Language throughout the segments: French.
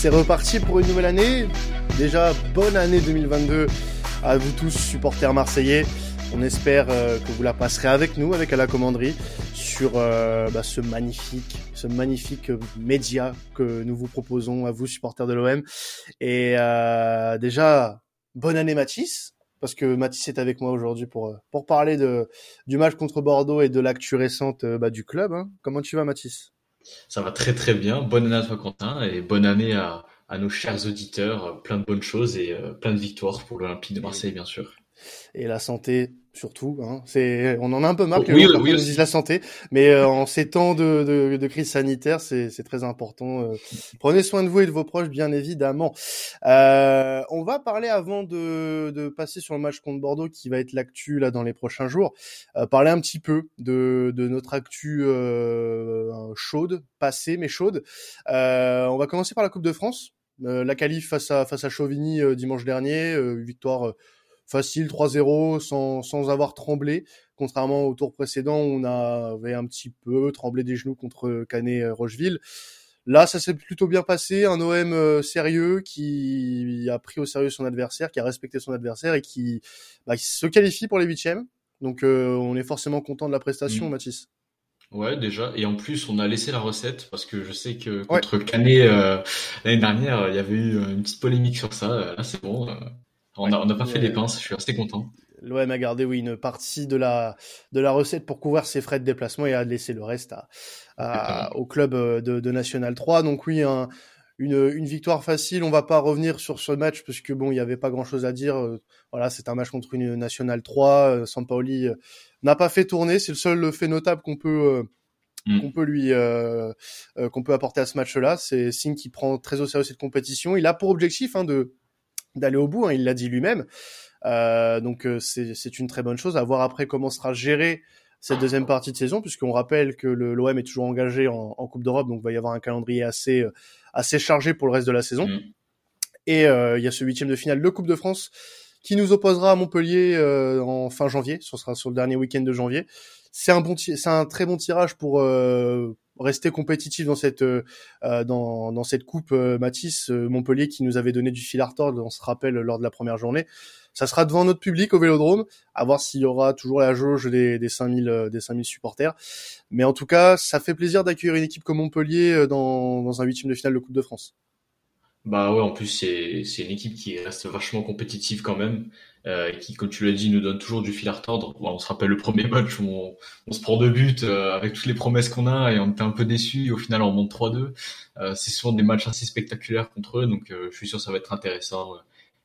C'est reparti pour une nouvelle année. Déjà, bonne année 2022 à vous tous, supporters marseillais. On espère euh, que vous la passerez avec nous, avec à la commanderie, sur euh, bah, ce magnifique, ce magnifique média que nous vous proposons à vous, supporters de l'OM. Et euh, déjà, bonne année Mathis, parce que Mathis est avec moi aujourd'hui pour pour parler de du match contre Bordeaux et de l'actu récente bah, du club. Hein. Comment tu vas, Mathis? Ça va très très bien. Bonne année à toi, Quentin, et bonne année à à nos chers auditeurs, plein de bonnes choses et plein de victoires pour l'Olympique de Marseille, bien sûr et la santé surtout. Hein. C'est, on en a un peu marre que oui, oui, dise la santé, mais euh, en ces temps de, de, de crise sanitaire, c'est, c'est très important. Euh. prenez soin de vous et de vos proches, bien évidemment. Euh, on va parler avant de, de passer sur le match contre Bordeaux, qui va être l'actu là dans les prochains jours. Euh, parler un petit peu de, de notre actu chaude, passée mais chaude. on va commencer par la Coupe de France. la qualif face à face à Chauvigny dimanche dernier, victoire facile 3-0 sans, sans avoir tremblé, contrairement au tour précédent où on avait un petit peu tremblé des genoux contre Canet Rocheville. Là, ça s'est plutôt bien passé, un OM euh, sérieux qui a pris au sérieux son adversaire, qui a respecté son adversaire et qui, bah, se qualifie pour les huitièmes. Donc, euh, on est forcément content de la prestation, mmh. Mathis. Ouais, déjà. Et en plus, on a laissé la recette parce que je sais que contre Canet euh, l'année dernière, il y avait eu une petite polémique sur ça. Là, c'est bon. On n'a pas fait des pinces, je suis assez content. L'OM a gardé oui une partie de la de la recette pour couvrir ses frais de déplacement et a laissé le reste à, au club euh, de, de, National 3. Donc oui, un, une, une victoire facile. On va pas revenir sur ce match parce que bon, il y avait pas grand chose à dire. Euh, voilà, c'est un match contre une National 3. Euh, Sampaoli n'a pas fait tourner. C'est le seul fait notable qu'on peut mm. qu'on peut lui euh, qu'on peut apporter à ce match-là. C'est signe qui prend très au sérieux cette compétition. Il a pour objectif hein, de d'aller au bout. Hein, il l'a dit lui-même. Euh, donc euh, c'est une très bonne chose. À voir après comment sera gérée cette deuxième partie de saison, puisqu'on rappelle que l'OM est toujours engagé en, en Coupe d'Europe, donc il va y avoir un calendrier assez euh, assez chargé pour le reste de la saison. Mm. Et euh, il y a ce huitième de finale de Coupe de France qui nous opposera à Montpellier euh, en fin janvier. Ce sera sur le dernier week-end de janvier. C'est un très bon tirage pour rester compétitif dans cette euh, euh, dans, cette coupe euh, Matisse Montpellier qui nous avait donné du fil à retordre on se rappelle lors de la première journée. Ça sera devant notre public au Vélodrome à voir s'il y aura toujours la jauge des des 5000 des 5000 supporters. Mais en tout cas ça fait plaisir d'accueillir une équipe comme Montpellier dans dans un huitième de finale de Coupe de France bah ouais, en plus c'est c'est une équipe qui reste vachement compétitive quand même, euh, et qui, comme tu l'as dit, nous donne toujours du fil à retordre. on se rappelle le premier match où on, on se prend deux buts euh, avec toutes les promesses qu'on a et on était un peu déçus. Au final, on monte 3-2. Euh, c'est souvent des matchs assez spectaculaires contre eux, donc euh, je suis sûr que ça va être intéressant.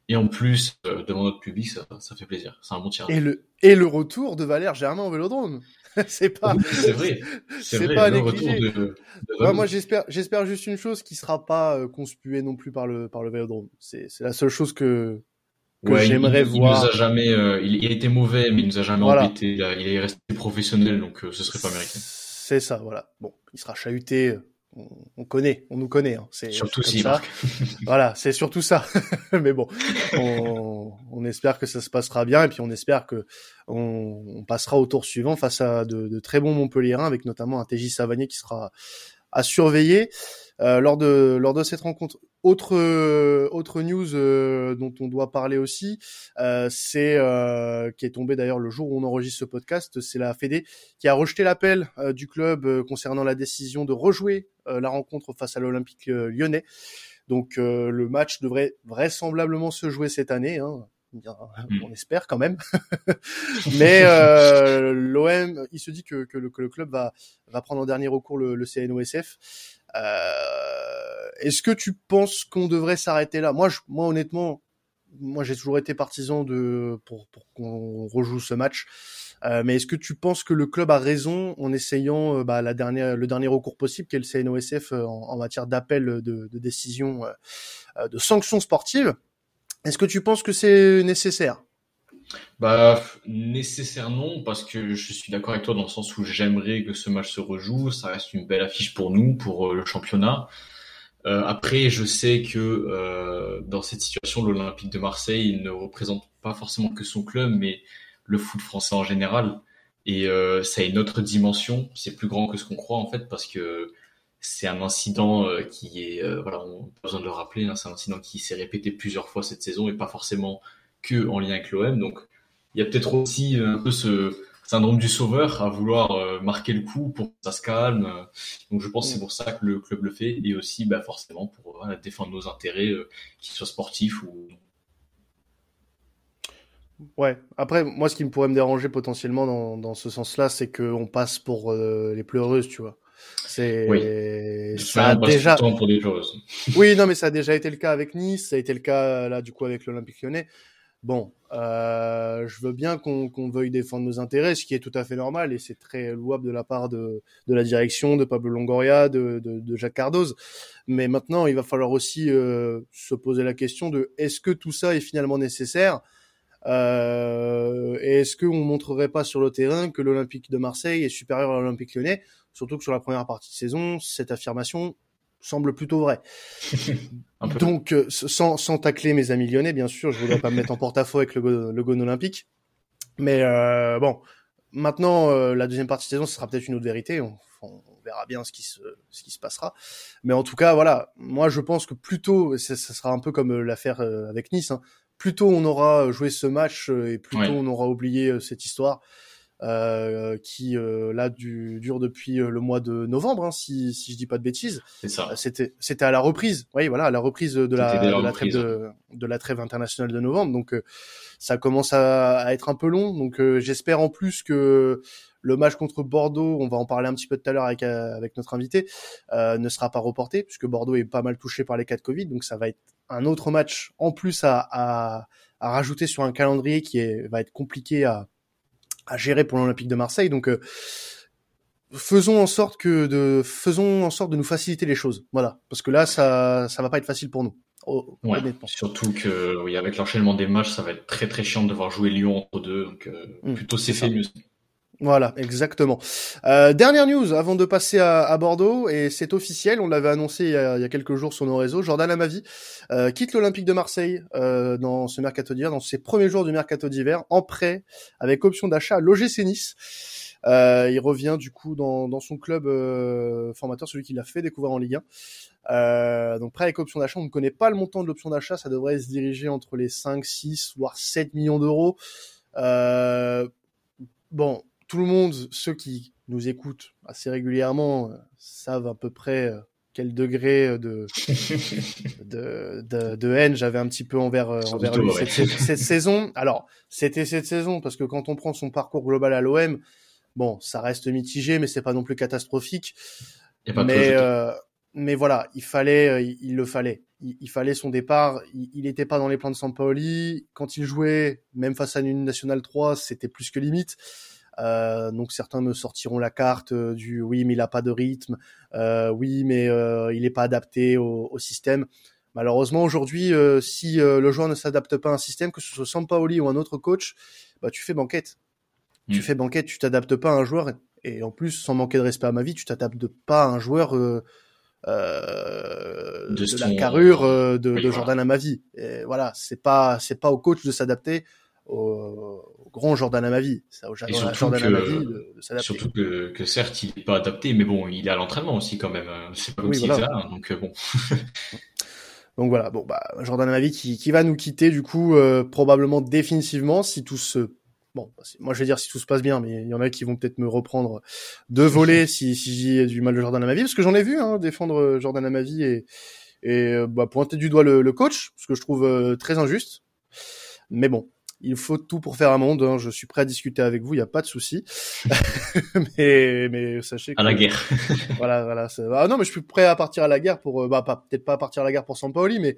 Et en plus, devant notre public, ça, ça fait plaisir. C'est un bon tirage. Et le et le retour de Valère Germain au Vélodrome. c'est pas. c'est vrai. C'est pas le retour de, de moi, j'espère, j'espère juste une chose qui sera pas euh, conspuée non plus par le par le Vélodrome. C'est c'est la seule chose que que j'aimerais voir. Il nous a jamais, euh, il, il, était mauvais, mais il nous a jamais voilà. embêté. Il, est resté professionnel, donc euh, ce serait pas américain. C'est ça, voilà. Bon, il sera chahuté on, connaît, on nous connaît. Hein. C'est surtout si ça. voilà, c'est surtout ça. Mais bon, on, on, espère que ça se passera bien et puis on espère que on, on passera au tour suivant face à de, de très bons Montpellierins, avec notamment un TJ Savanier qui sera à surveiller euh, lors de lors de cette rencontre. Autre euh, autre news euh, dont on doit parler aussi, euh, c'est euh, qui est tombé d'ailleurs le jour où on enregistre ce podcast, c'est la Fédé qui a rejeté l'appel du club concernant la décision de rejouer la rencontre face à l'Olympique Lyonnais. Donc le match devrait vraisemblablement se jouer cette année. Hein. Hmm. on espère quand même. Mais euh, l'OM, il se dit que, que, le, que, le, club va, va prendre en dernier recours le, le CNOSF. Euh, Est-ce que tu penses qu'on devrait s'arrêter là? Moi, je, moi, honnêtement, moi, j'ai toujours été partisan de pour, pour qu'on rejoue ce match. Euh, mais est-ce que tu penses que le club a raison en essayant euh, bah, la dernière, le dernier recours possible, qui est le CNOSF euh, en, matière d'appel de, de décision de sanctions sportives? Est-ce que tu penses que c'est nécessaire? Bah nécessaire non parce que je suis d'accord avec toi dans le sens où j'aimerais que ce match se rejoue. Ça reste une belle affiche pour nous, pour euh, le championnat. Euh, après, je sais que euh, dans cette situation, l'Olympique de Marseille ne représente pas forcément que son club, mais le foot français en général. Et ça a une autre dimension. C'est plus grand que ce qu'on croit en fait parce que c'est un incident qui est, voilà, on a besoin de le rappeler, hein, c'est un incident qui s'est répété plusieurs fois cette saison et pas forcément que en lien avec l'OM. Donc, il y a peut-être aussi un peu ce syndrome du sauveur à vouloir marquer le coup pour que ça se calme. Donc, je pense que c'est pour ça que le club le fait et aussi, bah, forcément, pour défendre nos intérêts, qu'ils soient sportifs ou Ouais. Après, moi, ce qui me pourrait me déranger potentiellement dans, dans ce sens-là, c'est qu'on passe pour euh, les pleureuses, tu vois. C'est oui. ça a déjà pour des oui, non, mais ça a déjà été le cas avec Nice, ça a été le cas là du coup avec l'Olympique Lyonnais. Bon, euh, je veux bien qu'on veuille défendre nos intérêts, ce qui est tout à fait normal et c'est très louable de la part de, de la direction, de Pablo Longoria, de, de, de Jacques Cardoz. Mais maintenant, il va falloir aussi euh, se poser la question de est-ce que tout ça est finalement nécessaire? Euh, est-ce qu'on montrerait pas sur le terrain que l'Olympique de Marseille est supérieur à l'Olympique lyonnais? Surtout que sur la première partie de saison, cette affirmation semble plutôt vraie. Donc, euh, sans, sans tacler mes amis lyonnais, bien sûr, je voudrais pas me mettre en porte-à-faux avec le, le Gone olympique. Mais euh, bon, maintenant, euh, la deuxième partie de saison, ce sera peut-être une autre vérité. On, on, verra bien ce qui se, ce qui se passera. Mais en tout cas, voilà, moi je pense que plutôt, ça, ça sera un peu comme l'affaire avec Nice. Hein plus tôt on aura joué ce match euh, et plus tôt on aura oublié euh, cette histoire. Euh, qui euh, là du, dure depuis le mois de novembre, hein, si, si je dis pas de bêtises. C'était c'était à la reprise, oui voilà, à la reprise de la, de la, trêve de, de, la trêve internationale de novembre. Donc ça commence à, à, être un peu long. Donc j'espère en plus que le match contre Bordeaux, on va en parler un petit peu tout à l'heure avec avec notre invité, ne sera pas reporté puisque Bordeaux est pas mal touché par les cas de Covid. Donc ça va être un autre match en plus à, à, à, rajouter sur un calendrier qui est, va être compliqué à, à gérer pour l'Olympique de Marseille. Donc euh, faisons en sorte que de faisons en sorte de nous faciliter les choses. Voilà, parce que là ça ça va pas être facile pour nous. Ouais, surtout que oui, avec l'enchaînement des matchs, ça va être très très chiant de devoir jouer Lyon entre deux. Donc euh, mmh, plutôt c'est fait mieux. Voilà, exactement. Euh, dernière news avant de passer à, Bordeaux, et c'est officiel, on l'avait annoncé il y, a, quelques jours sur nos réseaux, Jordan Amavi euh, quitte l'Olympique de Marseille euh, dans ce mercato d'hiver, dans ses premiers jours du mercato d'hiver, en prêt, avec option d'achat à l'OGC Nice. Euh, il revient du coup dans, son club formateur, celui qui l'a fait découvrir en Ligue 1. Euh, donc prêt avec option d'achat, on ne connaît pas le montant de l'option d'achat, ça devrait se diriger entre les 5, 6, voire 7 millions d'euros. Tout le monde, ceux qui nous écoutent assez régulièrement, euh, savent à peu près euh, quel degré euh, de, de, de, de, haine j'avais un petit peu envers, envers lui cette, cette, saison. Alors, c'était cette saison parce que quand on prend son parcours global à l'OM, bon, ça reste mitigé, mais c'est pas non plus catastrophique. mais, mais voilà, il fallait, il, le fallait. Il, fallait son départ. Il n'était pas dans les plans de Sampaoli. Quand il jouait, même face à une nationale 3, c'était plus que limite. Euh, donc certains me sortiront la carte euh, du oui mais il a pas de rythme, euh, oui mais il n'est pas adapté au, au système. Malheureusement aujourd'hui, si le joueur ne s'adapte pas à un système, que ce soit Sampaoli ou un autre coach, bah tu fais banquette. Tu mm. fais banquette, tu t'adaptes pas à un joueur et en plus sans manquer de respect à ma vie, tu t'adaptes pas à un joueur euh, de, de la carrure de, de Jordan à ma vie. Et voilà, c'est pas c'est pas au coach de s'adapter, au, grand Jordan Amavi. Ça, au Jordan, surtout que, de, Surtout que, que, certes, il n'est pas adapté, mais bon, il est à l'entraînement aussi quand même. C'est pas comme là, donc euh, bon. donc voilà, bon bah Jordan Amavi qui, qui va nous quitter du coup euh, probablement définitivement si tout se Bon, moi je vais dire si tout se passe bien, mais il y en a qui vont peut-être me reprendre de voler si, si j'ai du mal de Jordan Amavi, parce que j'en ai vu hein, défendre Jordan Amavi et, et bah, pointer du doigt le, le coach, ce que je trouve euh, très injuste. Mais bon, il faut tout pour faire un monde. Hein. Je suis prêt à discuter avec vous, il n'y a pas de souci. mais, mais sachez que... À la guerre. voilà, voilà. Ah non, mais je suis prêt à partir à la guerre pour... Euh, bah, peut-être pas à partir à la guerre pour Sampaoli, mais,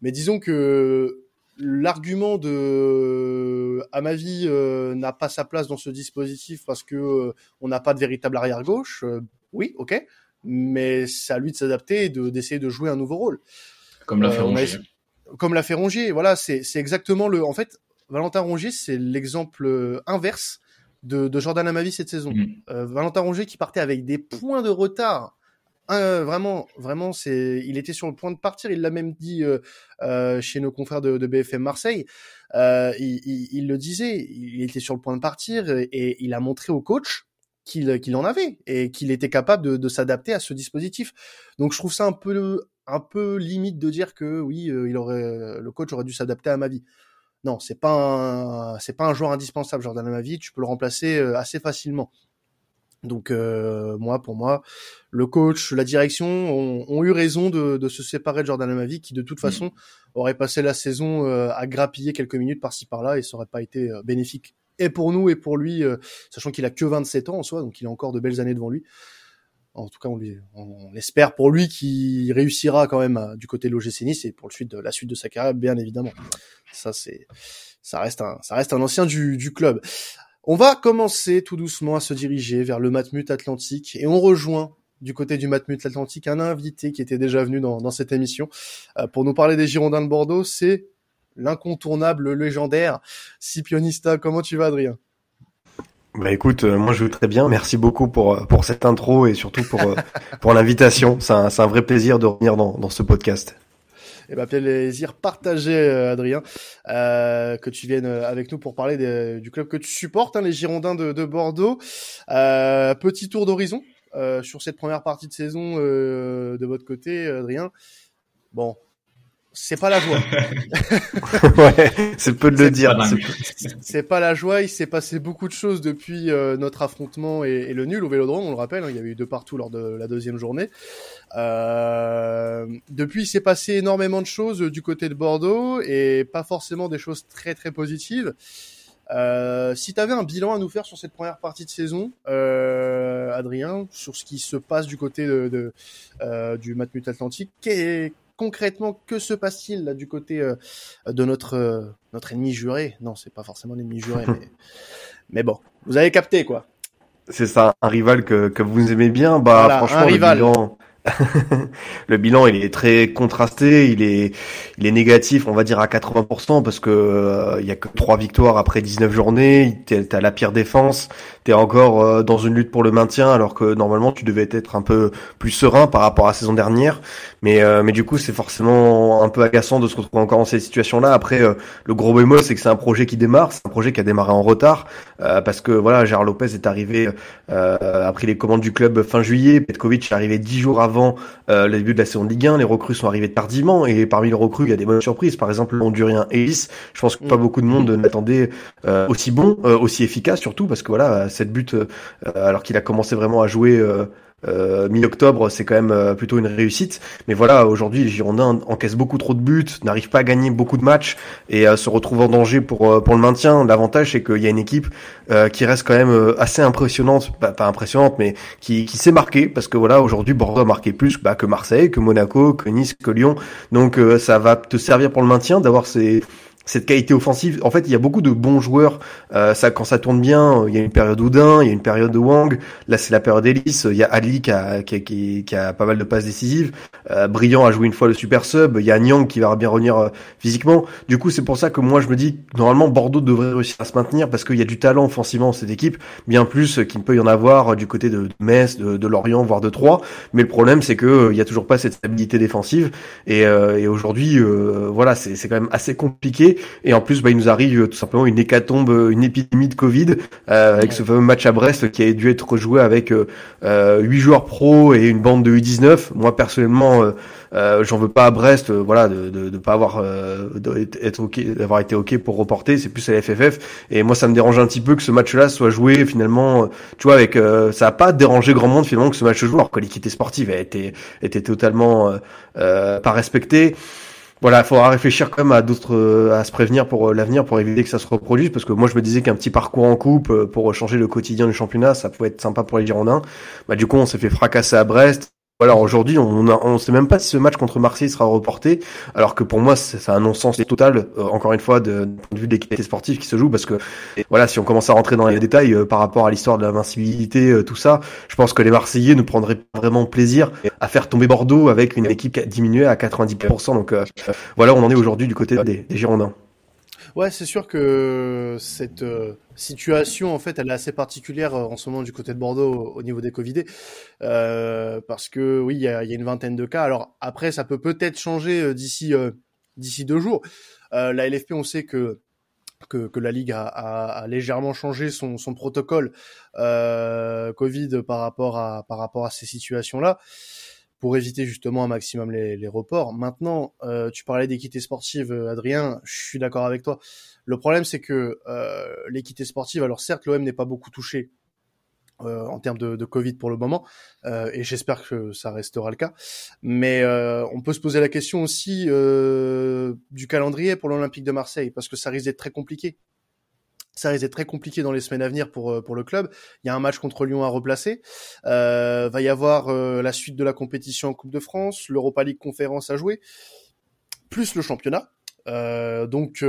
mais disons que l'argument de à ma vie euh, n'a pas sa place dans ce dispositif parce que euh, on n'a pas de véritable arrière gauche oui ok mais c'est à lui de s'adapter et de d'essayer de jouer un nouveau rôle comme l'a fait Rongier comme l'a fait Rongier voilà c'est exactement le en fait Valentin Rongier, c'est l'exemple euh, inverse de, de Jordan Amavi cette saison. Mm. Euh, Valentin Rongier qui partait avec des points de retard. Euh, vraiment, vraiment, c'est, il était sur le point de partir. Il l'a même dit euh, chez nos confrères de, de BFM Marseille. Il, il, il, le disait, il était sur le point de partir et, il a montré au coach qu'il en avait et qu'il était capable de, de s'adapter à ce dispositif. Donc je trouve ça un peu un peu limite de dire que oui, il aurait le coach aurait dû s'adapter à ma vie. Non, c'est pas un c'est pas un joueur indispensable Jordan Amavi, tu peux le remplacer assez facilement. Donc euh, moi, pour moi, le coach, la direction ont, eu raison de, de, se séparer de Jordan Amavi, qui de toute mmh. façon aurait passé la saison euh, à grappiller quelques minutes par-ci par-là et ça aurait pas été euh, bénéfique et pour nous et pour lui, sachant qu'il a que 27 ans en soi, donc il a encore de belles années devant lui. En tout cas, on, lui, on espère pour lui qu'il réussira quand même du côté de l'OGC Nice et pour le suite de, la suite de sa carrière, bien évidemment. Ça, c'est, ça reste un, ça reste un ancien du, du club. On va commencer tout doucement à se diriger vers le Matmut Atlantique et on rejoint du côté du Matmut Atlantique un invité qui était déjà venu dans, cette émission euh, pour nous parler des Girondins de Bordeaux. C'est l'incontournable, le légendaire Scipionista. Comment tu vas, Adrien? Bah écoute, euh, moi je vais très bien. Merci beaucoup pour euh, pour cette intro et surtout pour pour l'invitation. C'est un, un vrai plaisir de revenir dans, dans ce podcast et bah, plaisir partagé, euh, Adrien, euh, que tu viennes euh, avec nous pour parler du club que tu supportes, hein, les Girondins de, de Bordeaux. Euh, petit tour d'horizon euh, sur cette première partie de saison de votre côté, Adrien. Bon, c'est pas la joie. ouais, c'est peu de le dire. C'est pas la joie. Il s'est passé beaucoup de choses depuis euh, notre affrontement et, le nul au Vélodrome. On le rappelle, hein, il y avait eu deux partout lors de la deuxième journée. Euh, depuis, il s'est passé énormément de choses du côté de Bordeaux et pas forcément des choses très très positives. Euh, si tu avais un bilan à nous faire sur cette première partie de saison, euh, Adrien, sur ce qui se passe du côté de, de euh, du Matmut Atlantique, qu'est concrètement, que se passe-t-il là du côté euh, de notre euh, notre ennemi juré? Non, c'est pas forcément l'ennemi juré, mais mais bon, vous avez capté quoi. C'est ça, un rival que, que vous aimez bien? Bah franchement, un rival. le bilan il est très contrasté, il est il est négatif, on va dire à 80% parce que euh, il y a que trois victoires après 19 journées, t'as la pire défense, t'es encore euh, dans une lutte pour le maintien alors que normalement tu devais être un peu plus serein par rapport à la saison dernière, mais euh, mais du coup c'est forcément un peu agaçant de se retrouver encore dans cette situation-là. Après le gros bémol c'est que c'est un projet qui démarre, c'est un projet qui a démarré en retard parce que voilà Gérard Lopez est arrivé a pris les commandes du club fin juillet, Petkovic est arrivé dix jours avant avant euh, le début de la saison de Ligue 1. Les recrues sont arrivées tardivement et parmi les recrues, il y a des bonnes surprises. Par exemple, le Hondurien Ellis. Je pense que pas mm. beaucoup de monde n'attendait euh, aussi bon, euh, aussi efficace surtout parce que voilà, cette but, alors qu'il a commencé vraiment à jouer euh, mi-octobre, c'est quand même euh, plutôt une réussite. Mais voilà, aujourd'hui, les Girondins encaissent beaucoup trop de buts, n'arrivent pas à gagner beaucoup de matchs et euh, se retrouvent en danger pour pour le maintien. L'avantage, c'est qu'il y a une équipe qui reste quand même assez impressionnante, bah, pas impressionnante, mais qui qui s'est marquée parce que voilà, aujourd'hui, Bordeaux a marqué plus bah, que Marseille, que Monaco, que Nice, que Lyon. Donc ça va te servir pour le maintien d'avoir ces cette qualité offensive. En fait, il y a beaucoup de bons joueurs. Euh, ça, quand ça tourne bien, il y a une période Oudin, il y a une période de Wang. Là, c'est la période Ellis. Il y a Ali qui a, qui, pas mal de passes décisives. Euh, Brillant a joué une fois le super sub. Il y a Nyang qui va bien revenir euh, physiquement. Du coup, c'est pour ça que moi, je me dis normalement Bordeaux devrait réussir à se maintenir parce qu'il y a du talent offensivement dans cette équipe, bien plus qu'il ne peut y en avoir du côté de Metz, de, de Lorient, voire de Troyes. Mais le problème, c'est que il y a toujours pas cette stabilité défensive. Et, et aujourd'hui, voilà, c'est quand même assez compliqué. Et en plus, bah, il nous arrive euh, tout simplement une hécatombe, euh, une épidémie de Covid euh, avec ce fameux match à Brest qui a dû être joué avec euh, 8 joueurs pro et une bande de U19. Moi personnellement, euh, j'en veux pas à Brest, voilà, de, de, de pas avoir être ok, d'avoir été ok pour reporter. C'est plus à la FFF. Et moi, ça me dérange un petit peu que ce match-là soit joué finalement. Tu vois, avec ça a pas dérangé grand monde finalement que ce match se joue, alors que l'équité sportive a été était totalement pas respectée voilà, il faudra réfléchir quand même à d'autres, euh, à se prévenir pour euh, l'avenir, pour éviter que ça se reproduise, parce que moi je me disais qu'un petit parcours en coupe euh, pour changer le quotidien du championnat, ça pouvait être sympa pour les Girondins. Bah du coup, on s'est fait fracasser à Brest. Alors aujourd'hui, on ne on sait même pas si ce match contre Marseille sera reporté, alors que pour moi, c'est un non-sens total, euh, encore une fois, de, point de vue de l'équité sportive qui se joue, parce que voilà, si on commence à rentrer dans les détails euh, par rapport à l'histoire de l'invincibilité, euh, tout ça, je pense que les Marseillais ne prendraient vraiment plaisir à faire tomber Bordeaux avec une équipe diminuée à 90%. Donc voilà, on en est aujourd'hui du côté des Girondins. Ouais, c'est sûr que cette euh, situation, en fait, elle est assez particulière euh, en ce moment du côté de Bordeaux au, niveau des Covidés, euh, parce que oui, il y a, y a, une vingtaine de cas. Alors après, ça peut peut-être changer d'ici d'ici deux jours. la LFP, on sait que que, que, la ligue a, a, légèrement changé son, son protocole euh, Covid par rapport à par rapport à ces situations-là pour éviter justement un maximum les, les reports. Maintenant, euh, tu parlais d'équité sportive, Adrien, je suis d'accord avec toi. Le problème, c'est que euh, l'équité sportive, alors certes, l'OM n'est pas beaucoup touché euh, en termes de, Covid pour le moment, euh, et j'espère que ça restera le cas. Mais euh, on peut se poser la question aussi euh, du calendrier pour l'Olympique de Marseille, parce que ça risque d'être très compliqué. Ça risque d'être très compliqué dans les semaines à venir pour euh, pour le club. Il y a un match contre Lyon à replacer. va y avoir la suite de la compétition en Coupe de France, l'Europa League conférence à jouer, plus le championnat. donc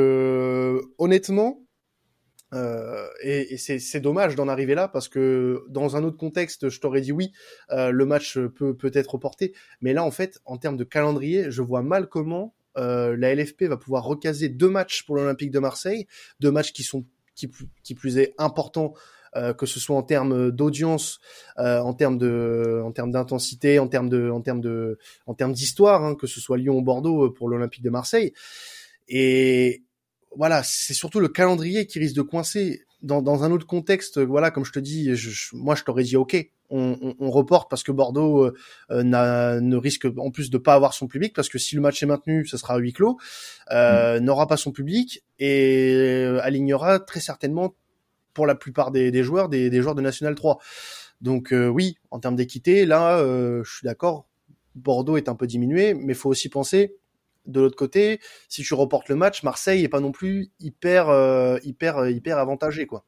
honnêtement, euh, et, c'est dommage d'en arriver là parce que dans un autre contexte, je t'aurais dit oui, euh, le match peut peut être reporté. Mais là, en fait, en termes de calendrier, je vois mal comment euh, la LFP va pouvoir recaser deux matchs pour l'Olympique de Marseille, deux matchs qui sont qui, qui plus est importants. Euh, que ce soit en termes d'audience, euh, en termes de, en termes d'intensité, en termes de, en termes de, en termes d'histoire, hein, que ce soit Lyon ou Bordeaux pour l'Olympique de Marseille. Et, voilà, c'est surtout le calendrier qui risque de coincer. Dans, dans un autre contexte, voilà, comme je te dis, je, moi je t'aurais dit ok, on, on, on, reporte parce que Bordeaux euh, euh ne risque en plus de pas avoir son public parce que si le match est maintenu, ce sera à huis clos, euh, mm. n'aura pas son public et euh, alignera très certainement pour la plupart des, des joueurs des, des, joueurs de National 3. Donc euh, oui, en termes d'équité, là, je suis d'accord. Bordeaux est un peu diminué, mais faut aussi penser de l'autre côté, si tu reportes le match, Marseille est pas non plus hyper euh, hyper euh, hyper avantagé quoi.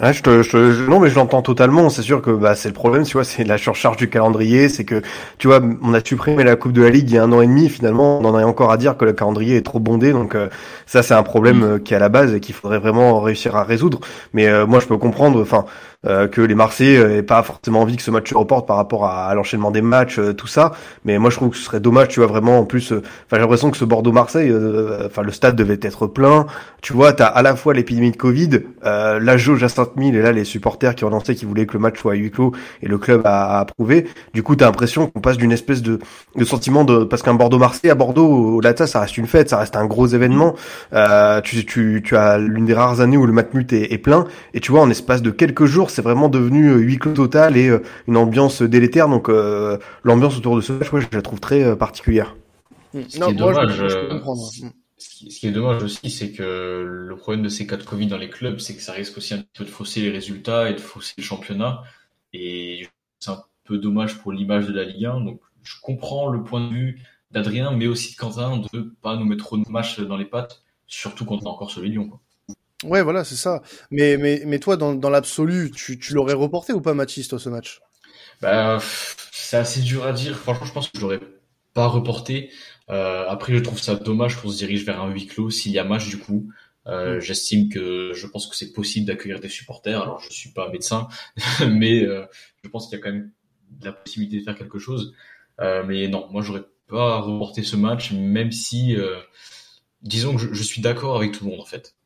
Ouais, je te, je, non, mais je l'entends totalement. C'est sûr que bah, c'est le problème, tu vois, c'est la surcharge du calendrier. C'est que, tu vois, on a supprimé la Coupe de la Ligue il y a un an et demi. Finalement, on en a encore à dire que le calendrier est trop bondé. Donc euh, ça, c'est un problème qui est à la base et qu'il faudrait vraiment réussir à résoudre. Mais moi, je peux comprendre. Enfin, euh, que les Marseillais n'aient pas forcément envie que ce match se reporte par rapport à, l'enchaînement des matchs, euh, tout ça. Mais moi, je trouve que ce serait dommage, tu vois, vraiment. En plus, euh, enfin, j'ai l'impression que ce Bordeaux-Marseille, enfin, le stade devait être plein. Tu vois, t'as à la fois l'épidémie de Covid, la jauge à Saint-Mille et là les supporters qui ont lancé, qui voulaient que le match soit à huis clos et le club a, approuvé. Du coup, t'as l'impression qu'on passe d'une espèce de, de sentiment de parce qu'un Bordeaux-Marseille à Bordeaux au Lata, ça reste une fête, ça reste un gros événement. tu, tu, tu as l'une des rares années où le Matmut est, est plein et tu vois, en espace de quelques jours c'est vraiment devenu euh, huis clos total et euh, une ambiance délétère. Donc euh, l'ambiance autour de ce match, je la trouve très particulière. Ce qui est dommage, ce qui est dommage aussi, c'est que le problème de ces cas de Covid dans les clubs, c'est que ça risque aussi un peu de fausser les résultats et de fausser le championnat. Et c'est un peu dommage pour l'image de la Ligue 1. Donc, je comprends le point de vue d'Adrien, mais aussi de Quentin, de pas nous mettre trop de matchs dans les pattes, surtout quand on a encore celui de Lyon. Quoi. Ouais, voilà, c'est ça. Mais, mais, mais toi, dans, dans l'absolu, tu, tu l'aurais reporté ou pas, Mathis, toi, ce match? Bah, C'est assez dur à dire. Franchement, je pense que je l'aurais pas reporté. Euh, après, je trouve ça dommage qu'on se dirige vers un huis clos s'il y a match, du coup. Euh, mm. J'estime que je pense que c'est possible d'accueillir des supporters. Alors, je suis pas médecin, mais euh, je pense qu'il y a quand même la possibilité de faire quelque chose. Euh, mais non, moi, j'aurais pas reporté ce match, même si, euh, disons que je, je suis d'accord avec tout le monde, en fait.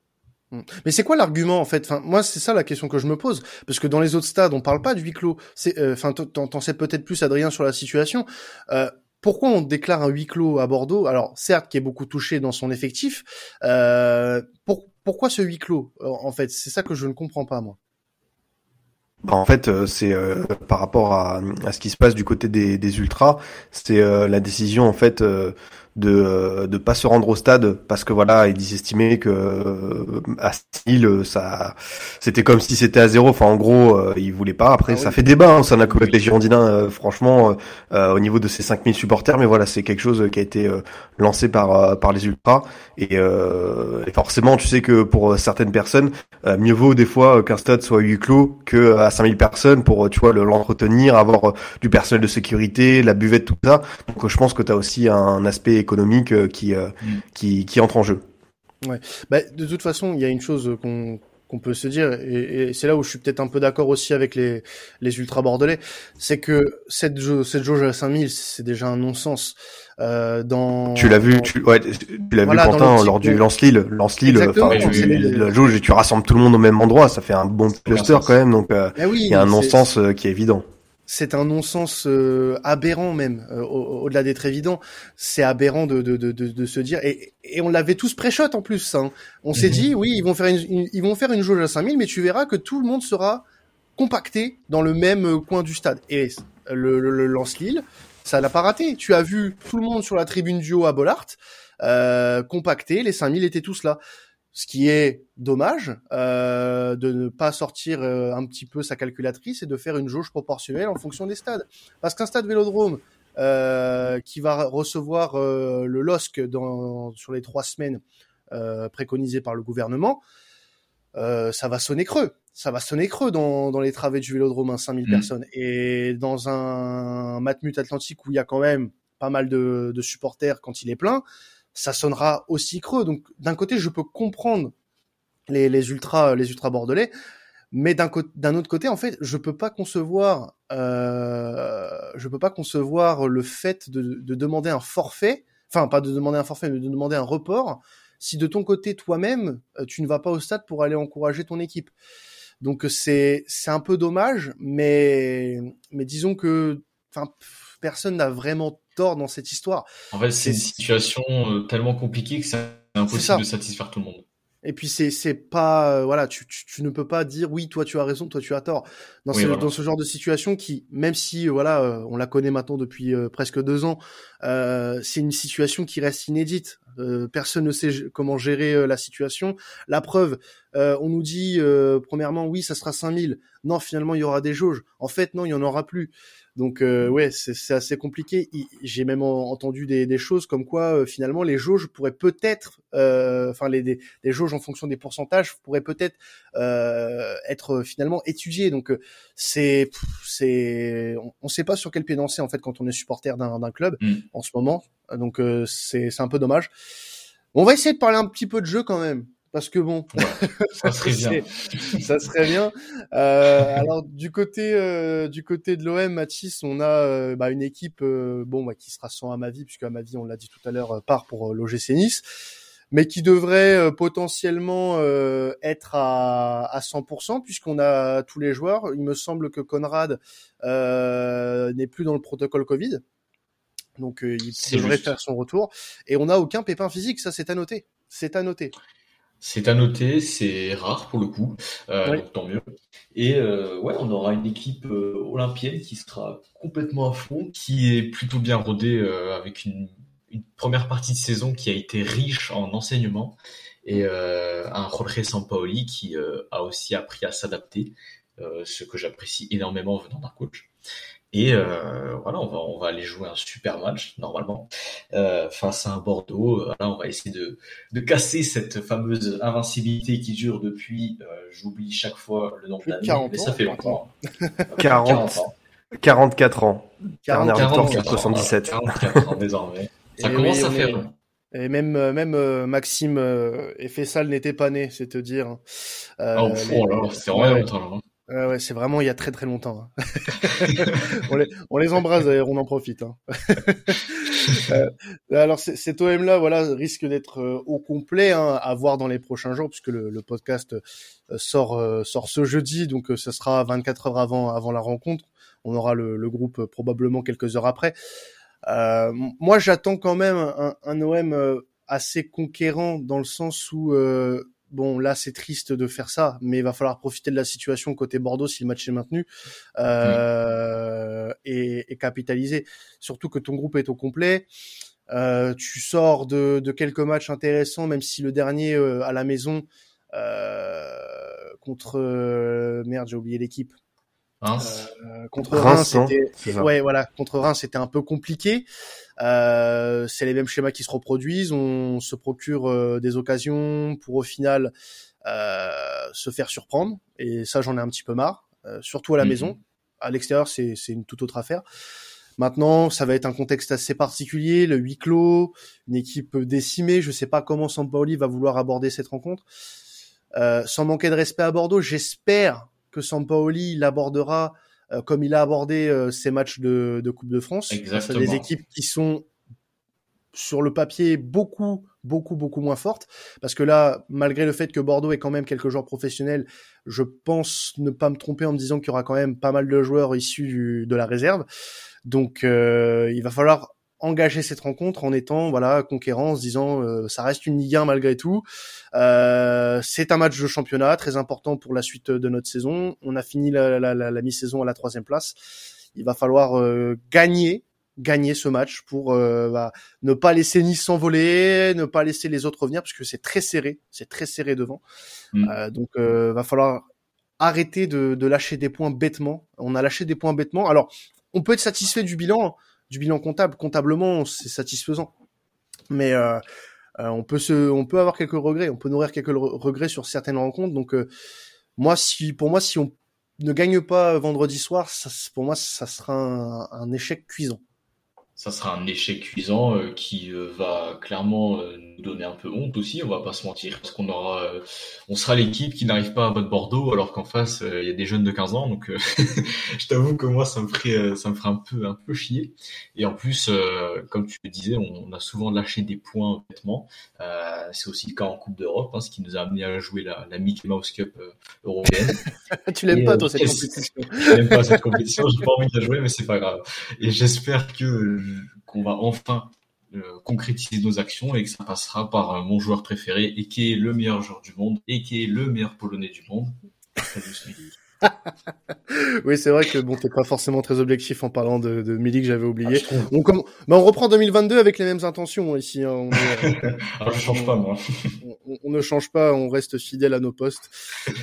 Mm. Mais c'est quoi l'argument en fait? Enfin, moi c'est ça la question que je me pose parce que dans les autres stades on parle pas de huis clos. Euh, enfin, t'en sais peut-être plus Adrien sur la situation. Euh, pourquoi on déclare un huis clos à Bordeaux? Alors certes, qui est beaucoup touché dans son effectif. Euh, pour, pourquoi ce huis clos En fait, c'est ça que je ne comprends pas moi. Bah, en fait, euh, c'est euh, par rapport à, à, ce qui se passe du côté des, des ultras, c'est la décision en fait euh, de pas se rendre au stade parce que voilà ils estimaient que euh, à Style ça c'était comme si c'était à zéro. Enfin en gros euh, ils voulaient pas. Après ah ça fait débat hein, ça n'a que les Girondins euh, franchement au niveau de ces 5000 supporters. Mais voilà c'est quelque chose qui a été lancé par par les ultras. Et, et, forcément tu sais que pour certaines personnes mieux vaut des fois qu'un stade soit huis clos que à 5000 personnes pour tu vois l'entretenir avoir du personnel de sécurité la buvette tout ça. Donc je pense que tu as aussi un aspect économique euh, qui, euh, mm. qui, qui entre en jeu. Ouais. Bah, de toute façon, il y a une chose qu'on qu'on peut se dire, et, c'est là où je suis peut-être un peu d'accord aussi avec les, les ultra bordelais, c'est que cette, jauge, cette jauge à 5000, c'est déjà un non-sens. Euh, dans... Tu l'as vu, tu, ouais, tu l'as vu Quentin lors du Lance-Lille, Lance-Lille, la jauge et tu rassembles tout le monde au même endroit, ça fait un bon cluster quand même, donc euh, eh il y a un non-sens qui est évident c'est un non-sens euh, aberrant même, euh, au-delà d'être évident. C'est aberrant de, de, de, de, se dire, et, et on l'avait tous pré-shot en plus. Hein. On s'est mhm. dit, oui, ils vont faire une, ils vont faire une jauge à 5000, mais tu verras que tout le monde sera compacté dans le même coin du stade. Et le, le, lance-Lille, ça l'a pas raté. Tu as vu tout le monde sur la tribune duo à Bollard, euh, compacté, les 5000 étaient tous là ce qui est dommage euh, de ne pas sortir euh, un petit peu sa calculatrice et de faire une jauge proportionnelle en fonction des stades. Parce qu'un stade Vélodrome euh, qui va recevoir euh, le LOSC dans, sur les trois semaines préconisées par le gouvernement, ça va sonner creux. Ça va sonner creux dans, dans les travées du Vélodrome, à 5000 personnes. Et dans un Matmut Atlantique où il y a quand même pas mal de, de supporters quand il est plein, ça sonnera aussi creux. Donc d'un côté, je peux comprendre les, les ultras, les ultras bordelais, mais d'un autre côté, en fait, je peux pas concevoir, euh, je peux pas concevoir le fait de, de, demander un forfait, enfin pas de demander un forfait, mais de demander un report, si de ton côté toi-même euh, tu ne vas pas au stade pour aller encourager ton équipe. Donc c'est c'est un peu dommage, mais mais disons que, enfin personne n'a vraiment tort dans cette histoire. En fait, c'est une situation euh, tellement compliquée que c'est impossible de satisfaire tout le monde. Et puis c'est c'est pas euh, voilà tu, tu, tu ne peux pas dire oui toi tu as raison toi tu as tort. Dans ce dans ce genre de situation qui même si euh, voilà on la connaît maintenant depuis presque deux ans c'est une situation qui reste inédite. Personne ne sait comment gérer la situation. La preuve on nous dit premièrement oui ça sera 5000 non finalement il y aura des jauges. En fait non il y en aura plus donc euh, ouais, c'est assez compliqué. J'ai même entendu des, des, choses comme quoi euh, finalement les jauges pourraient peut-être, euh, enfin les, des, jauges en fonction des pourcentages pourraient peut-être euh, être finalement étudiées. Donc c'est c'est on ne sait pas sur quel pied danser en fait quand on est supporter d'un club mm. en ce moment. Donc c'est c'est un peu dommage. On va essayer de parler un petit peu de jeu quand même parce que bon, ça serait bien. ça serait bien. Euh, alors du côté euh, du côté de l'OM, Mathis, on a euh, bah, une équipe euh, bon bah, qui sera sans Amavi puisque Amavi, on l'a dit tout à l'heure, part pour l'OGC Nice, mais qui devrait potentiellement être à, à 100% puisqu'on a tous les joueurs. Il me semble que Conrad n'est plus dans le protocole Covid. Donc il devrait faire son retour. Et on n'a aucun pépin physique, ça c'est à noter. C'est à noter. C'est à noter, c'est rare pour le coup, euh, donc tant mieux. Et euh, ouais, on aura une équipe euh, olympienne qui sera complètement à fond, qui est plutôt bien rodée avec une, une, première partie de saison qui a été riche en enseignement et un Jorge Sampaoli qui a aussi appris à s'adapter, ce que j'apprécie énormément venant d'un coach. Et euh, voilà, on va, on va aller jouer un super match normalement euh, face à un Bordeaux. Là, on va essayer de, de casser cette fameuse invincibilité qui dure depuis, euh, j'oublie chaque fois le nombre d'années, mais ça fait longtemps. 40, 44 ans. 40, 40 77. 44 ans désormais. Ça commence à faire. Et même euh, même euh, Maxime euh, Fessal n'était pas né, c'est te dire. Hein. Euh, oh, oh c'est vraiment longtemps. Hein. Ouais, c'est vraiment il y a très très longtemps. Hein. on, les, embrasse d'ailleurs, on en profite. Hein. euh, alors cet OM là, voilà, risque d'être euh, au complet hein, à voir dans les prochains jours, puisque le, podcast euh, sort euh, sort ce jeudi, donc ce sera 24 heures avant avant la rencontre. On aura le, le groupe probablement quelques heures après. moi, j'attends quand même un, un OM assez conquérant dans le sens où bon là c'est triste de faire ça, mais il va falloir profiter de la situation côté Bordeaux si le match est maintenu euh, et, capitaliser. Surtout que ton groupe est au complet. Euh, tu sors de, quelques matchs intéressants, même si le dernier euh, à la maison contre merde j'ai oublié l'équipe. contre Reims, c'était ouais voilà contre Reims c'était un peu compliqué. Euh, c'est les mêmes schémas qui se reproduisent. On se procure euh, des occasions pour au final euh, se faire surprendre. Et ça, j'en ai un petit peu marre, surtout à la mhm. maison. À l'extérieur, c'est une toute autre affaire. Maintenant, ça va être un contexte assez particulier, le huis clos, une équipe décimée. Je ne sais pas comment Sampaoli va vouloir aborder cette rencontre. Euh, sans manquer de respect à Bordeaux, j'espère que Sampaoli l'abordera comme il a abordé euh, ces matchs de, Coupe de France. Exactement. des équipes qui sont sur le papier beaucoup beaucoup beaucoup moins forte parce que là malgré le fait que Bordeaux ait quand même quelques joueurs professionnels je pense ne pas me tromper en me disant qu'il y aura quand même pas mal de joueurs issus de la réserve donc euh, il va falloir engager cette rencontre en étant voilà conquérant en se disant euh, ça reste une Ligue 1 malgré tout euh, c'est un match de championnat très important pour la suite de notre saison on a fini la, la, la, la mi-saison à la troisième place il va falloir gagner gagner ce match pour euh, bah, ne pas laisser Nice s'envoler, ne pas laisser les autres revenir parce que c'est très serré, c'est très serré devant. Mm. Euh, donc euh, va falloir arrêter de, de, lâcher des points bêtement. On a lâché des points bêtement. Alors on peut être satisfait du bilan, du bilan comptable. Comptablement c'est satisfaisant, mais euh, euh, on peut se, on peut avoir quelques regrets, on peut nourrir quelques regrets sur certaines rencontres. Donc moi si, pour moi si on ne gagne pas vendredi soir, ça, pour moi ça sera un échec cuisant ça sera un échec cuisant euh, qui euh, va clairement euh, nous donner un peu honte aussi, on va pas se mentir, parce qu'on aura, on sera l'équipe qui n'arrive pas à battre Bordeaux, alors qu'en face il y a des jeunes de 15 ans, donc je t'avoue que moi ça me ferait, ça me ferait un peu, un peu chier. Et en plus, comme tu le disais, on, a souvent lâché des points bêtement. c'est aussi le cas en Coupe d'Europe, hein, ce qui nous a amené à jouer la, la Mickey Mouse Cup européenne. tu l'aimes pas toi cette compétition Je n'aime pas cette compétition, j'ai pas envie de la jouer, mais c'est pas grave. Et j'espère que qu'on va enfin euh, concrétiser nos actions et que ça passera par euh, mon joueur préféré et qui est le meilleur joueur du monde et qui est le meilleur polonais du monde. oui, c'est vrai que bon, t'es pas forcément très objectif en parlant de, de Milik, j'avais oublié. Ah, on, comme... bah, on reprend 2022 avec les mêmes intentions hein, ici. Hein. On, ah, je change pas moi. On, ne change pas, on reste fidèle à nos postes.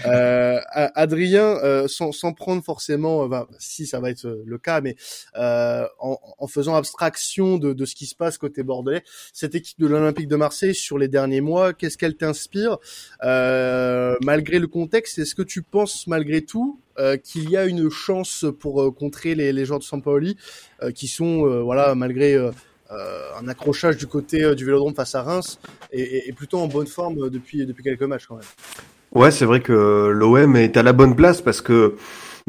Euh, Adrien, euh, sans, sans, prendre forcément, bah, si ça va être le cas, mais euh, en, en, faisant abstraction de, de, ce qui se passe côté bordelais, cette équipe de l'Olympique de Marseille sur les derniers mois, qu'est-ce qu'elle t'inspire? Euh, malgré le contexte Est-ce que tu penses malgré tout euh, qu'il y a une chance pour euh, contrer les, les, joueurs de Sampaoli euh, qui sont, voilà, malgré un accrochage du côté du Vélodrome face à Reims, et, plutôt en bonne forme depuis depuis quelques matchs quand même. Ouais, c'est vrai que l'OM est à la bonne place parce que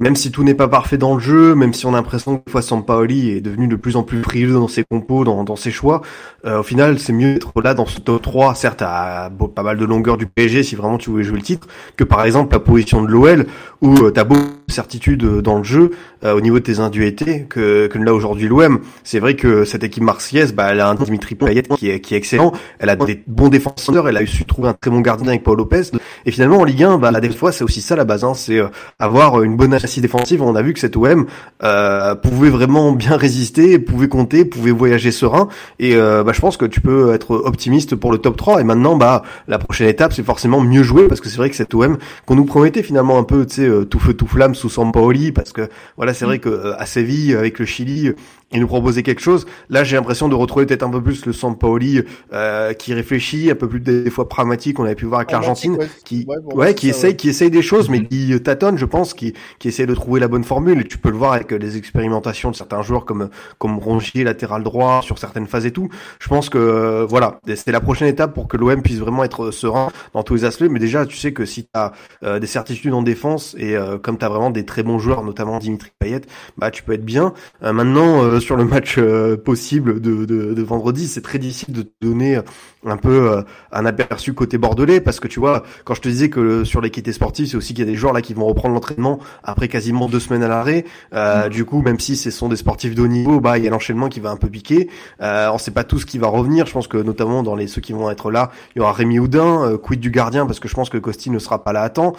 même si tout n'est pas parfait dans le jeu, même si on a l'impression que fois Sampaoli est devenu de plus en plus frileux dans ses compos, dans, dans ses choix, au final c'est mieux d'être là dans ce top 3, certes à pas mal de longueur du PSG si vraiment tu voulais jouer le titre, que par exemple la position de l'OL où euh, t'as beaucoup de certitude euh, dans le jeu euh, au niveau de tes induétés que, que là aujourd'hui l'OM. C'est vrai que cette équipe marseillaise, bah, elle a un Dimitri Payet qui est, qui est excellent, elle a des bons défenseurs, elle a su trouver un très bon gardien avec Paul Lopez. Et finalement en Ligue 1, bah, des fois c'est aussi ça la base, hein, c'est avoir une bonne assise défensive. On a vu que cette OM euh, pouvait vraiment bien résister, pouvait compter, pouvait voyager serein. Et bah, je pense que tu peux être optimiste pour le top 3. Et maintenant, bah, la prochaine étape, c'est forcément mieux jouer parce que c'est vrai que cette OM qu'on nous promettait finalement un peu, tu sais, euh, tout feu tout flamme sous Sampaoli parce que voilà c'est vrai mm. que euh, à Séville avec le Chili il nous proposait quelque chose. Là, j'ai l'impression de retrouver peut-être un peu plus le Sampaoli euh, qui réfléchit, un peu plus des fois pragmatique. On avait pu voir avec l'Argentine, qui ouais, qui essaye, qui essaye des choses, mais qui tâtonne, je pense, qui qui essaie de trouver la bonne formule. Et tu peux le voir avec les expérimentations de certains joueurs comme comme Rongier, latéral droit, sur certaines phases et tout. Je pense que euh, voilà, c'est la prochaine étape pour que l'OM puisse vraiment être serein dans tous les aspects. Mais déjà, tu sais que si tu as euh, des certitudes en défense et euh, comme tu as vraiment des très bons joueurs, notamment Dimitri Payet, bah tu peux être bien. maintenant sur le match euh, possible de, de, de vendredi, c'est très difficile de donner un peu euh, un aperçu côté bordelais parce que tu vois, quand je te disais que sur l'équité sportive, c'est aussi qu'il y a des joueurs là qui vont reprendre l'entraînement après quasiment deux semaines à l'arrêt. Euh, mm. Du coup, même si ce sont des sportifs de haut niveau, bah il y a l'enchaînement qui va un peu piquer. Euh, on sait pas tout ce qui va revenir. Je pense que notamment dans les ceux qui vont être là, il y aura Rémi Houdin, quid du gardien parce que je pense que Costi ne sera pas là à temps.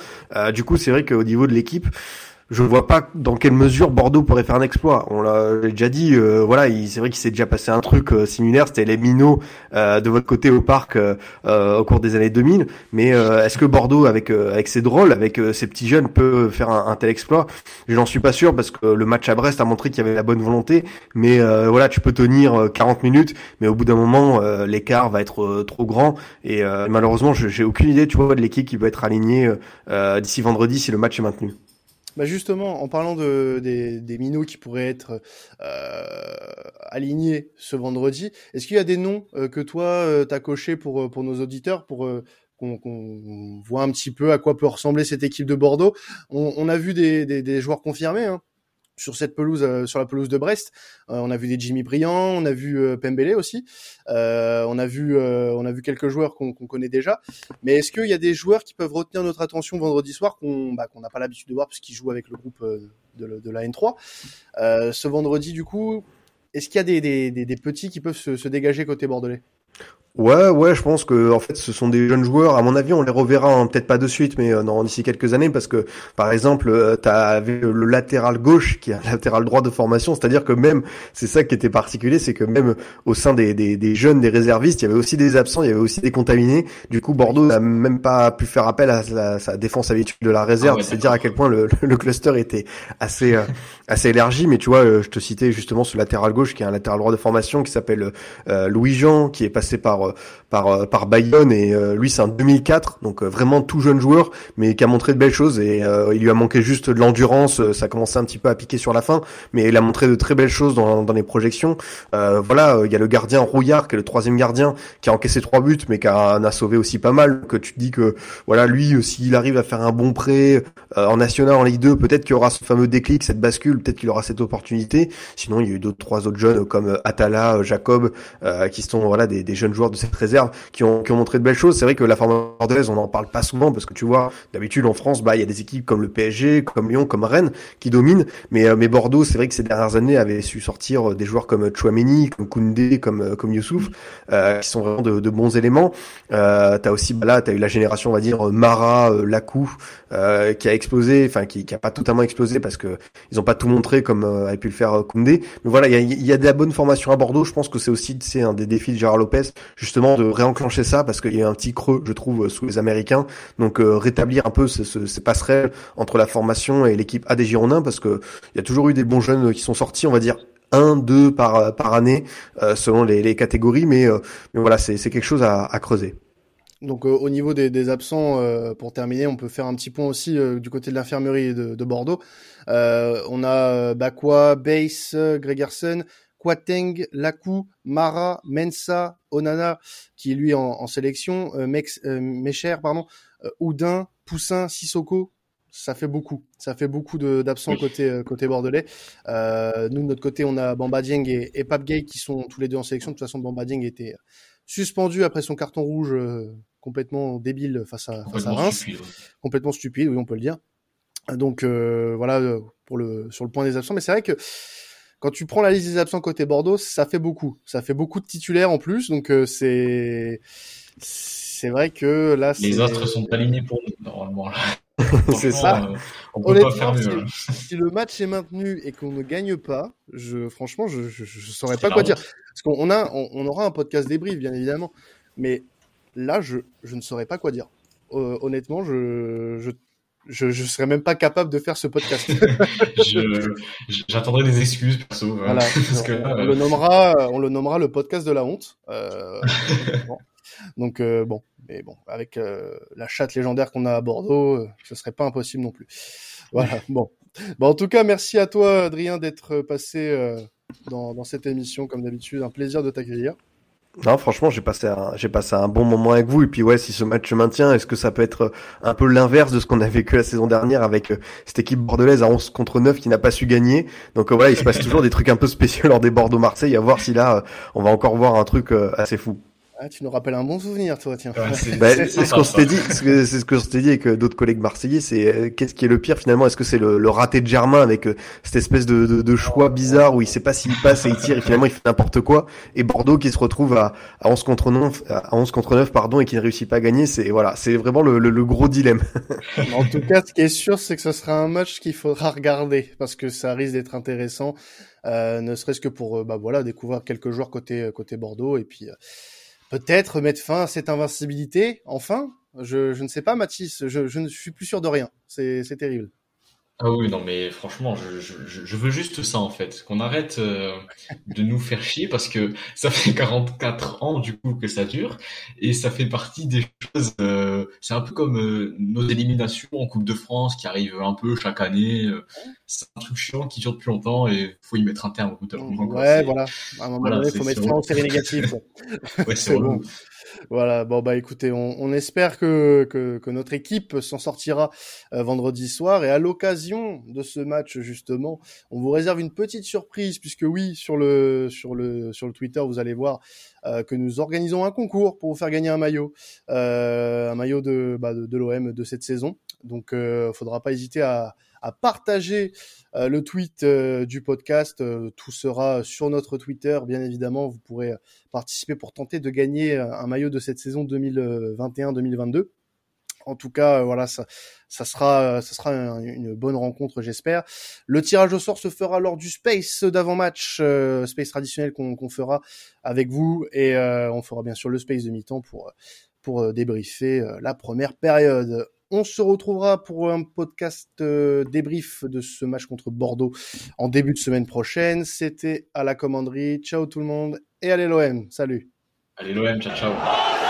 du coup, c'est vrai qu'au niveau de l'équipe je vois pas dans quelle mesure Bordeaux pourrait faire un exploit. On l'a déjà dit, euh, voilà, c'est vrai qu'il s'est déjà passé un truc euh, similaire, c'était les minots euh, de votre côté au parc au cours des années 2000. Mais est-ce que Bordeaux, avec avec ses drôles, avec ses petits jeunes, peut faire un, tel exploit? Je n'en suis pas sûr parce que le match à Brest a montré qu'il y avait la bonne volonté. Mais voilà, tu peux tenir 40 minutes, mais au bout d'un moment, l'écart va être trop grand. Et malheureusement, j'ai aucune idée, tu vois, de l'équipe qui peut être alignée d'ici vendredi si le match est maintenu. Bah justement, en parlant de, des, des minots qui pourraient être euh, alignés ce vendredi, est-ce qu'il y a des noms euh, que toi euh, t'as coché pour pour nos auditeurs pour euh, qu'on voit un petit peu à quoi peut ressembler cette équipe de Bordeaux? On, on, a vu des, des, des joueurs confirmés hein, sur cette pelouse, euh, sur la pelouse de Brest. Euh, on a vu des Jimmy Briand, on a vu euh, Pembele aussi. on a vu, on a vu quelques joueurs qu'on connaît déjà. Mais est-ce qu'il y a des joueurs qui peuvent retenir notre attention vendredi soir qu'on bah, n'a pas l'habitude de voir puisqu'ils jouent avec le groupe de, la N3 Ce vendredi, du coup, est-ce qu'il y a des, petits qui peuvent se dégager côté bordelais? Ouais, ouais, je pense que en fait, ce sont des jeunes joueurs. À mon avis, on les reverra hein, peut-être pas de suite, mais euh, non, d'ici quelques années, parce que par exemple, euh, tu avais le latéral gauche qui est un latéral droit de formation, c'est-à-dire que même, c'est ça qui était particulier, c'est que même au sein des, des, des, jeunes, des réservistes, il y avait aussi des absents, il y avait aussi des contaminés. Du coup, Bordeaux n'a même pas pu faire appel à, sa défense habituelle de la réserve. Ah c'est dire à quel point le, le cluster était assez euh, assez élargi. Mais tu vois, je te citais justement ce latéral gauche qui est un latéral droit de formation qui s'appelle Louis Jean, qui est passé par par euh, par, Bayonne et euh, lui c'est un 2004 donc euh, vraiment tout jeune joueur mais qui a montré de belles choses et il lui a manqué juste de l'endurance ça commençait un petit peu à piquer sur la fin mais il a montré de très belles choses dans, dans les projections voilà il y a le gardien Rouillard qui est le troisième gardien qui a encaissé trois buts mais qui en a sauvé aussi pas mal que tu te dis que voilà lui s'il arrive à faire un bon prêt en national en Ligue 2 peut-être qu'il y aura ce fameux déclic cette bascule peut-être qu'il aura cette opportunité sinon il y a eu d'autres trois autres jeunes comme Atala Jacob qui sont voilà des, des jeunes joueurs de cette réserve qui ont, qui ont montré de belles choses. C'est vrai que la forme bordelaise, on n'en parle pas souvent parce que tu vois, d'habitude en France, bah il y a des équipes comme le PSG, comme Lyon, comme Rennes qui dominent. Mais, euh, mais Bordeaux, c'est vrai que ces dernières années avait su sortir euh, des joueurs comme Chouameni, comme Koundé, comme, euh, comme Youssouf, euh, qui sont vraiment de, de bons éléments. Euh, t'as aussi, bah là, t'as eu la génération, on va dire, Mara, Lacou, euh, qui a explosé, enfin qui, qui a pas totalement explosé parce que ils ont pas tout montré comme euh, avait pu le faire Koundé. Mais voilà, il y a, y a de la bonne formation à Bordeaux. Je pense que c'est aussi c'est un des défis de Gérard Lopez, justement de réenclencher ça parce qu'il y a un petit creux, je trouve, sous les Américains. Donc euh, rétablir un peu ces passerelles entre la formation et l'équipe A des Girondins parce que il y a toujours eu des bons jeunes qui sont sortis, on va dire un, deux par par année euh, selon les, catégories, mais euh, mais voilà, c'est c'est quelque chose à creuser. Donc au niveau des, des absents, pour terminer, on peut faire un petit point aussi du côté de l'infirmerie de, de, Bordeaux. on a Bakwa, Bass, Gregerson, Quateng, Lakou, Mara, Mensa, Onana, qui est lui en, sélection, euh, Mex, euh, pardon, euh, Oudin, Poussin, Sissoko, ça fait beaucoup. Ça fait beaucoup d'absents côté euh, côté bordelais. Euh, nous de notre côté, on a Bamba Dieng et, et Pape Gay qui sont tous les deux en sélection. De toute façon, Bamba Dieng était suspendu après son carton rouge complètement débile face à, face à Reims, complètement stupide, oui, on peut le dire. Donc voilà pour le sur le point des absents. Mais c'est vrai que quand tu prends la liste des absents côté Bordeaux, ça fait beaucoup. Ça fait beaucoup de titulaires en plus, donc euh, c'est c'est vrai que là les astres sont alignés pour nous normalement. c'est ça. Euh, on peut pas faire mieux. Si, le match est maintenu et qu'on ne gagne pas, je franchement je je, je saurais pas quoi dire parce qu'on a on, aura un podcast débrief bien évidemment, mais là je je ne saurais pas quoi dire. Euh, honnêtement, je, je je, ne serais même pas capable de faire ce podcast. J'attendrai des excuses perso. Hein, voilà. on, le nommera, on le nommera le podcast de la honte. Euh, Donc euh, bon, mais bon, avec euh, la chatte légendaire qu'on a à Bordeaux, euh, ce serait pas impossible non plus. Voilà. bon. bon, en tout cas, merci à toi, Adrien, d'être passé dans, dans cette émission comme d'habitude. Un plaisir de t'accueillir. Non, franchement, j'ai passé un, j'ai passé un bon moment avec vous. Et puis ouais, si ce match se maintient, est-ce que ça peut être un peu l'inverse de ce qu'on a vécu la saison dernière avec euh, cette équipe bordelaise à 11 contre 9 qui n'a pas su gagner? Donc euh, voilà, il se passe toujours des trucs un peu spéciaux lors des Bordeaux-Marseille. À voir si là, euh, on va encore voir un truc assez fou. Ah, tu nous rappelles un bon souvenir, toi, tiens. Bah, c'est ce qu'on s'était dit, c'est ce que s'était dit avec euh, d'autres collègues marseillais. C'est euh, qu'est-ce qui est le pire finalement? Est-ce que c'est le, le, raté de Germain avec euh, cette espèce de, de, de, choix bizarre où il sait pas s'il passe et il tire et finalement il fait n'importe quoi? Et Bordeaux qui se retrouve à, à 11 contre 9, à 11 contre 9 pardon et qui ne réussit pas à gagner. C'est voilà, c'est vraiment le, le, gros dilemme. en tout cas, ce qui est sûr, c'est que ce sera un match qu'il faudra regarder parce que ça risque d'être intéressant, euh, ne serait-ce que pour bah voilà découvrir quelques joueurs côté côté Bordeaux et puis peut-être mettre fin à cette invincibilité, enfin? Je, ne sais pas, Mathis, je ne suis plus sûr de rien. C'est terrible. Ah oui, non, mais franchement, je, je, je veux juste ça, en fait. Qu'on arrête euh, de nous faire chier parce que ça fait 44 ans, du coup, que ça dure. Et ça fait partie des choses... Euh, c'est un peu comme euh, nos éliminations en Coupe de France qui arrivent un peu chaque année. c'est un truc chiant qui dure depuis longtemps et faut y mettre un terme au bout Ouais, voilà. À un moment donné, il faut mettre fin aux séries négatives. ouais, c'est bon. Voilà, bon bah écoutez, on, espère que, que, notre équipe s'en sortira euh, vendredi soir et à l'occasion de ce match justement, on vous réserve une petite surprise puisque oui, sur le sur le sur le Twitter, vous allez voir euh, que nous organisons un concours pour vous faire gagner un maillot, euh, un maillot de bah, de, de l'OM de cette saison. Donc, il faudra pas hésiter à à partager euh, le tweet euh, du podcast. Euh, tout sera sur notre Twitter, bien évidemment. Vous pourrez participer pour tenter de gagner un maillot de cette saison 2021-2022. En tout cas, voilà, ça, ça sera, ça sera une bonne rencontre, j'espère. Le tirage au sort se fera lors du Space d'avant-match, Space traditionnel qu'on fera avec vous, et on fera bien sûr le Space de mi-temps pour pour débriefer la première période. On se retrouvera pour un podcast euh, débrief de ce match contre Bordeaux en début de semaine prochaine. C'était à la commanderie. Ciao tout le monde et allez l'OM. Salut. Allez l'OM, ciao ciao.